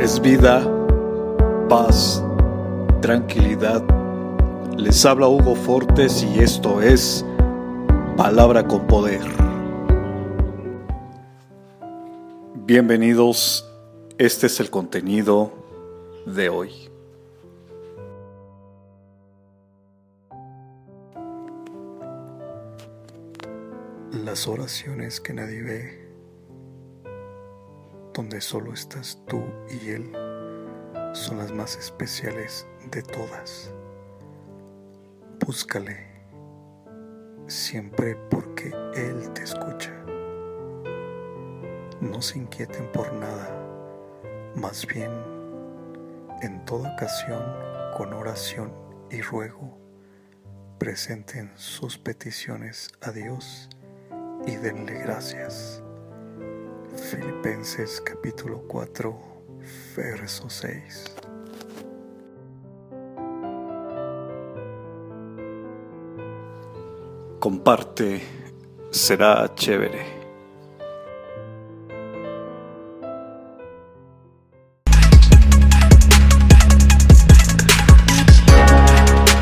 es vida, paz, tranquilidad. Les habla Hugo Fortes y esto es Palabra con Poder. Bienvenidos, este es el contenido de hoy. Las oraciones que nadie ve donde solo estás tú y Él, son las más especiales de todas. Búscale siempre porque Él te escucha. No se inquieten por nada, más bien en toda ocasión con oración y ruego presenten sus peticiones a Dios y denle gracias. Filipenses capítulo 4, verso 6. Comparte, será chévere.